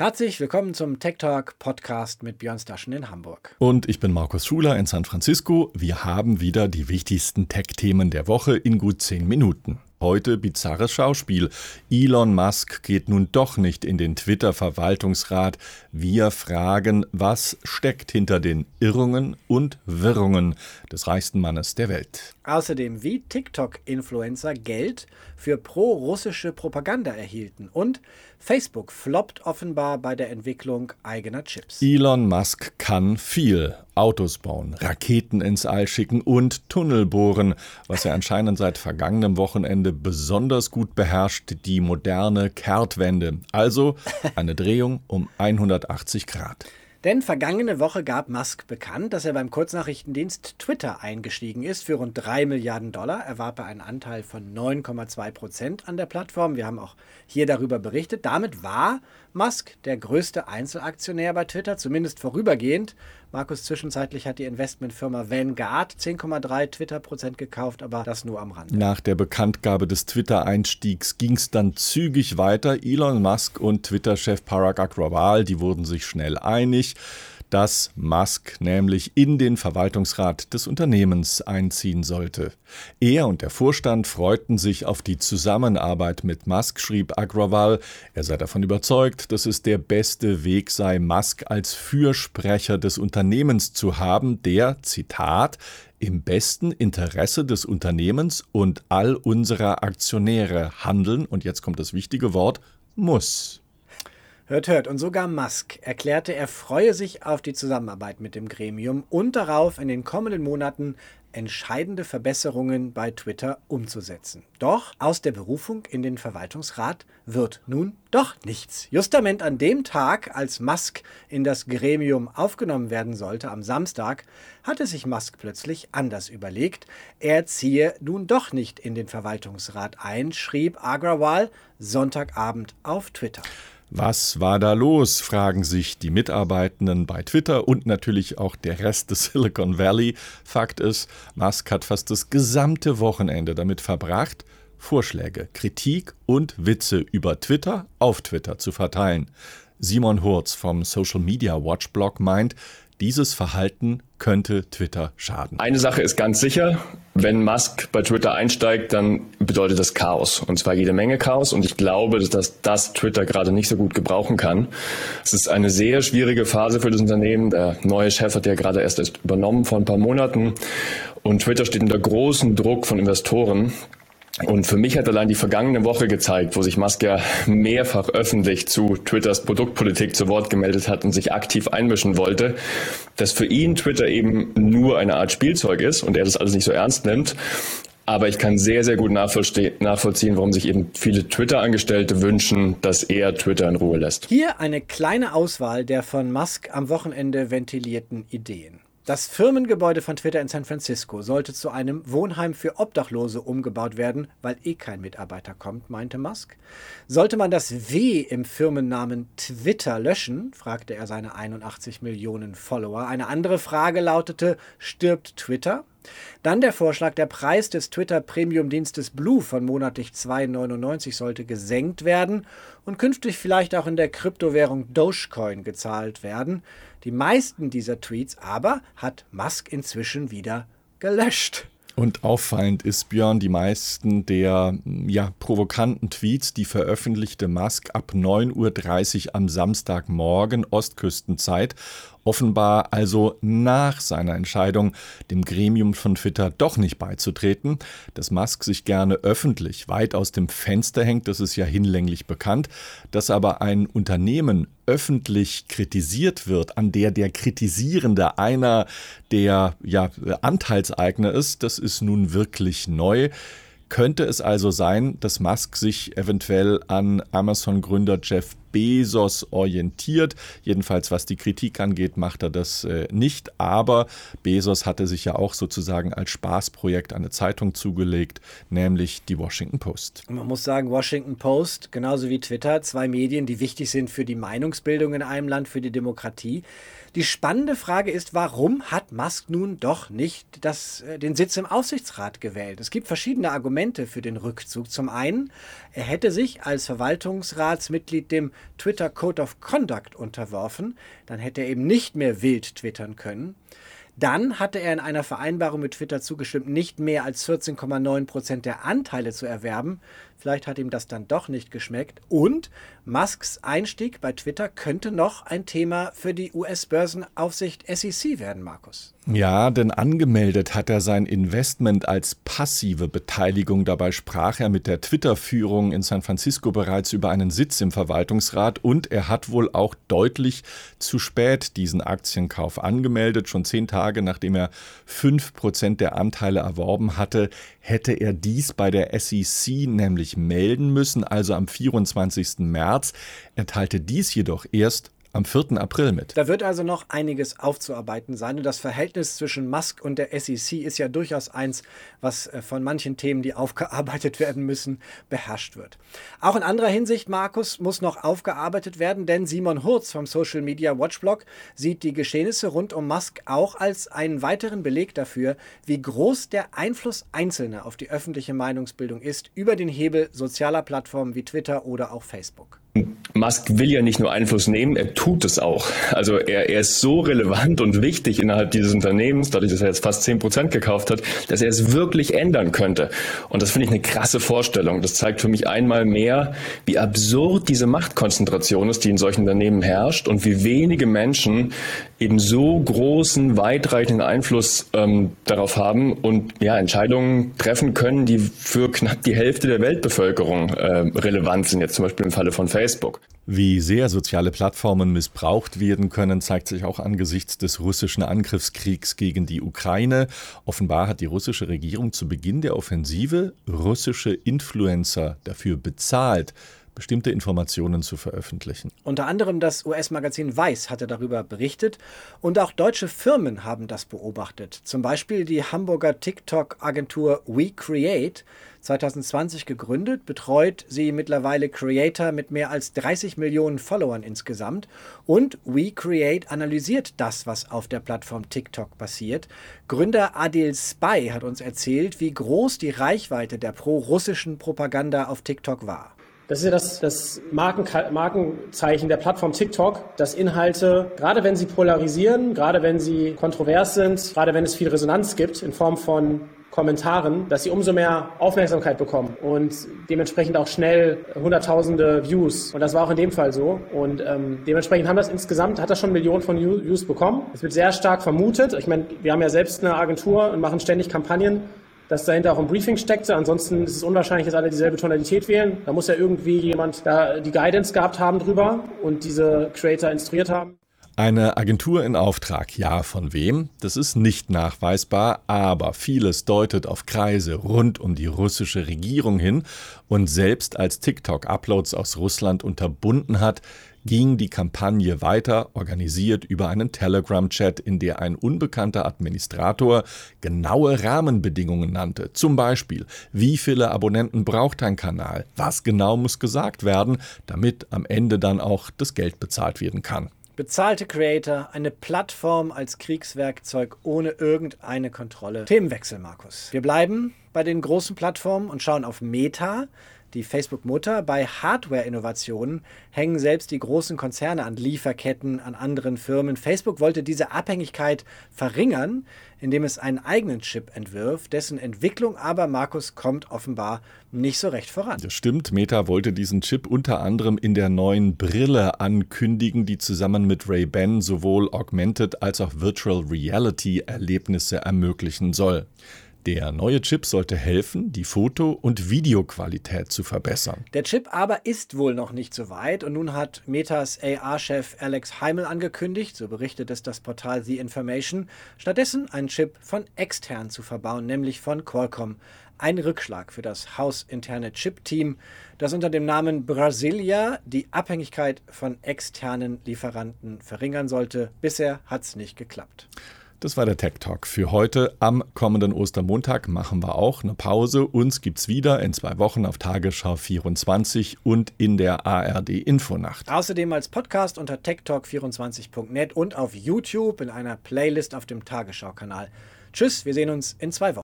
Herzlich willkommen zum Tech Talk Podcast mit Björn Staschen in Hamburg. Und ich bin Markus Schuler in San Francisco. Wir haben wieder die wichtigsten Tech-Themen der Woche in gut zehn Minuten. Heute bizarres Schauspiel. Elon Musk geht nun doch nicht in den Twitter-Verwaltungsrat. Wir fragen, was steckt hinter den Irrungen und Wirrungen des reichsten Mannes der Welt. Außerdem, wie TikTok-Influencer Geld für pro-russische Propaganda erhielten und Facebook floppt offenbar bei der Entwicklung eigener Chips. Elon Musk kann viel. Autos bauen, Raketen ins All schicken und Tunnel bohren, was er anscheinend seit vergangenem Wochenende besonders gut beherrscht, die moderne Kehrtwende. Also eine Drehung um 180 Grad. Denn vergangene Woche gab Musk bekannt, dass er beim Kurznachrichtendienst Twitter eingestiegen ist. Für rund 3 Milliarden Dollar erwarb er einen Anteil von 9,2 Prozent an der Plattform. Wir haben auch hier darüber berichtet. Damit war Musk der größte Einzelaktionär bei Twitter, zumindest vorübergehend. Markus, zwischenzeitlich hat die Investmentfirma Vanguard 10,3 Twitter-Prozent gekauft, aber das nur am Rand. Nach der Bekanntgabe des Twitter-Einstiegs ging es dann zügig weiter. Elon Musk und Twitter-Chef Parag Agrawal, die wurden sich schnell einig dass Musk nämlich in den Verwaltungsrat des Unternehmens einziehen sollte. Er und der Vorstand freuten sich auf die Zusammenarbeit mit Musk, schrieb Agrawal. Er sei davon überzeugt, dass es der beste Weg sei, Musk als Fürsprecher des Unternehmens zu haben, der, Zitat, im besten Interesse des Unternehmens und all unserer Aktionäre handeln, und jetzt kommt das wichtige Wort, muss. Hört, hört. Und sogar Musk erklärte, er freue sich auf die Zusammenarbeit mit dem Gremium und darauf, in den kommenden Monaten entscheidende Verbesserungen bei Twitter umzusetzen. Doch aus der Berufung in den Verwaltungsrat wird nun doch nichts. Justament an dem Tag, als Musk in das Gremium aufgenommen werden sollte, am Samstag, hatte sich Musk plötzlich anders überlegt. Er ziehe nun doch nicht in den Verwaltungsrat ein, schrieb Agrawal Sonntagabend auf Twitter. Was war da los, fragen sich die Mitarbeitenden bei Twitter und natürlich auch der Rest des Silicon Valley. Fakt ist, Musk hat fast das gesamte Wochenende damit verbracht, Vorschläge, Kritik und Witze über Twitter auf Twitter zu verteilen. Simon Hurz vom Social Media Watch Blog meint, dieses Verhalten könnte Twitter schaden. Eine Sache ist ganz sicher, wenn Musk bei Twitter einsteigt, dann bedeutet das Chaos. Und zwar jede Menge Chaos. Und ich glaube, dass das Twitter gerade nicht so gut gebrauchen kann. Es ist eine sehr schwierige Phase für das Unternehmen. Der neue Chef hat ja gerade erst übernommen vor ein paar Monaten. Und Twitter steht unter großem Druck von Investoren. Und für mich hat allein die vergangene Woche gezeigt, wo sich Musk ja mehrfach öffentlich zu Twitters Produktpolitik zu Wort gemeldet hat und sich aktiv einmischen wollte, dass für ihn Twitter eben nur eine Art Spielzeug ist und er das alles nicht so ernst nimmt. Aber ich kann sehr, sehr gut nachvollziehen, warum sich eben viele Twitter-Angestellte wünschen, dass er Twitter in Ruhe lässt. Hier eine kleine Auswahl der von Musk am Wochenende ventilierten Ideen. Das Firmengebäude von Twitter in San Francisco sollte zu einem Wohnheim für Obdachlose umgebaut werden, weil eh kein Mitarbeiter kommt, meinte Musk. Sollte man das W im Firmennamen Twitter löschen, fragte er seine 81 Millionen Follower. Eine andere Frage lautete, stirbt Twitter? Dann der Vorschlag, der Preis des Twitter-Premium-Dienstes Blue von monatlich 2,99 sollte gesenkt werden und künftig vielleicht auch in der Kryptowährung Dogecoin gezahlt werden. Die meisten dieser Tweets aber hat Musk inzwischen wieder gelöscht. Und auffallend ist, Björn, die meisten der ja, provokanten Tweets, die veröffentlichte Musk ab 9.30 Uhr am Samstagmorgen Ostküstenzeit offenbar also nach seiner Entscheidung, dem Gremium von Twitter doch nicht beizutreten. Dass Musk sich gerne öffentlich weit aus dem Fenster hängt, das ist ja hinlänglich bekannt. Dass aber ein Unternehmen öffentlich kritisiert wird, an der der Kritisierende einer der ja, Anteilseigner ist, das ist nun wirklich neu. Könnte es also sein, dass Musk sich eventuell an Amazon-Gründer Jeff Bezos orientiert. Jedenfalls was die Kritik angeht, macht er das äh, nicht. Aber Bezos hatte sich ja auch sozusagen als Spaßprojekt eine Zeitung zugelegt, nämlich die Washington Post. Man muss sagen, Washington Post, genauso wie Twitter, zwei Medien, die wichtig sind für die Meinungsbildung in einem Land, für die Demokratie. Die spannende Frage ist, warum hat Musk nun doch nicht das, äh, den Sitz im Aufsichtsrat gewählt? Es gibt verschiedene Argumente für den Rückzug. Zum einen, er hätte sich als Verwaltungsratsmitglied dem Twitter Code of Conduct unterworfen. Dann hätte er eben nicht mehr wild twittern können. Dann hatte er in einer Vereinbarung mit Twitter zugestimmt, nicht mehr als 14,9 Prozent der Anteile zu erwerben. Vielleicht hat ihm das dann doch nicht geschmeckt. Und Musks Einstieg bei Twitter könnte noch ein Thema für die US-Börsenaufsicht SEC werden, Markus. Ja, denn angemeldet hat er sein Investment als passive Beteiligung. Dabei sprach er mit der Twitter-Führung in San Francisco bereits über einen Sitz im Verwaltungsrat und er hat wohl auch deutlich zu spät diesen Aktienkauf angemeldet. Schon zehn Tage nachdem er fünf Prozent der Anteile erworben hatte, hätte er dies bei der SEC nämlich melden müssen, also am 24. März. Teilte dies jedoch erst am 4. April mit. Da wird also noch einiges aufzuarbeiten sein. Und das Verhältnis zwischen Musk und der SEC ist ja durchaus eins, was äh, von manchen Themen, die aufgearbeitet werden müssen, beherrscht wird. Auch in anderer Hinsicht, Markus, muss noch aufgearbeitet werden, denn Simon Hurz vom Social Media Watchblog sieht die Geschehnisse rund um Musk auch als einen weiteren Beleg dafür, wie groß der Einfluss Einzelner auf die öffentliche Meinungsbildung ist über den Hebel sozialer Plattformen wie Twitter oder auch Facebook. Musk will ja nicht nur Einfluss nehmen, er tut es auch. Also er, er ist so relevant und wichtig innerhalb dieses Unternehmens, dadurch, dass er jetzt fast zehn Prozent gekauft hat, dass er es wirklich ändern könnte. Und das finde ich eine krasse Vorstellung. Das zeigt für mich einmal mehr, wie absurd diese Machtkonzentration ist, die in solchen Unternehmen herrscht und wie wenige Menschen eben so großen, weitreichenden Einfluss ähm, darauf haben und ja, Entscheidungen treffen können, die für knapp die Hälfte der Weltbevölkerung äh, relevant sind. Jetzt zum Beispiel im Falle von Facebook. Facebook. Wie sehr soziale Plattformen missbraucht werden können, zeigt sich auch angesichts des russischen Angriffskriegs gegen die Ukraine. Offenbar hat die russische Regierung zu Beginn der Offensive russische Influencer dafür bezahlt, bestimmte Informationen zu veröffentlichen. Unter anderem das US-Magazin Weiß hatte darüber berichtet und auch deutsche Firmen haben das beobachtet. Zum Beispiel die Hamburger TikTok-Agentur WeCreate 2020 gegründet, betreut sie mittlerweile Creator mit mehr als 30 Millionen Followern insgesamt und WeCreate analysiert das, was auf der Plattform TikTok passiert. Gründer Adil Spy hat uns erzählt, wie groß die Reichweite der pro-russischen Propaganda auf TikTok war. Das ist ja das, das Marken, Markenzeichen der Plattform TikTok, dass Inhalte, gerade wenn sie polarisieren, gerade wenn sie kontrovers sind, gerade wenn es viel Resonanz gibt in Form von Kommentaren, dass sie umso mehr Aufmerksamkeit bekommen und dementsprechend auch schnell hunderttausende Views. Und das war auch in dem Fall so. Und ähm, dementsprechend haben das insgesamt, hat das schon Millionen von Views bekommen. Es wird sehr stark vermutet. Ich meine, wir haben ja selbst eine Agentur und machen ständig Kampagnen, dass dahinter auch ein Briefing steckte. Ansonsten ist es unwahrscheinlich, dass alle dieselbe Tonalität wählen. Da muss ja irgendwie jemand da die Guidance gehabt haben drüber und diese Creator instruiert haben. Eine Agentur in Auftrag, ja, von wem? Das ist nicht nachweisbar, aber vieles deutet auf Kreise rund um die russische Regierung hin und selbst als TikTok Uploads aus Russland unterbunden hat, ging die Kampagne weiter, organisiert über einen Telegram-Chat, in der ein unbekannter Administrator genaue Rahmenbedingungen nannte. Zum Beispiel, wie viele Abonnenten braucht ein Kanal? Was genau muss gesagt werden, damit am Ende dann auch das Geld bezahlt werden kann? Bezahlte Creator, eine Plattform als Kriegswerkzeug ohne irgendeine Kontrolle. Themenwechsel, Markus. Wir bleiben bei den großen Plattformen und schauen auf Meta, die Facebook-Mutter. Bei Hardware-Innovationen hängen selbst die großen Konzerne an Lieferketten, an anderen Firmen. Facebook wollte diese Abhängigkeit verringern, indem es einen eigenen Chip entwirft, dessen Entwicklung aber, Markus, kommt offenbar nicht so recht voran. Das stimmt. Meta wollte diesen Chip unter anderem in der neuen Brille ankündigen, die zusammen mit Ray-Ban sowohl Augmented als auch Virtual Reality Erlebnisse ermöglichen soll. Der neue Chip sollte helfen, die Foto- und Videoqualität zu verbessern. Der Chip aber ist wohl noch nicht so weit und nun hat Metas AR-Chef Alex Heimel angekündigt, so berichtet es das Portal The Information, stattdessen einen Chip von extern zu verbauen, nämlich von Qualcomm. Ein Rückschlag für das hausinterne Chip-Team, das unter dem Namen Brasilia die Abhängigkeit von externen Lieferanten verringern sollte. Bisher hat es nicht geklappt. Das war der Tech Talk für heute. Am kommenden Ostermontag machen wir auch eine Pause. Uns gibt's wieder in zwei Wochen auf Tagesschau 24 und in der ARD Infonacht. Außerdem als Podcast unter techtalk24.net und auf YouTube in einer Playlist auf dem Tagesschau-Kanal. Tschüss, wir sehen uns in zwei Wochen.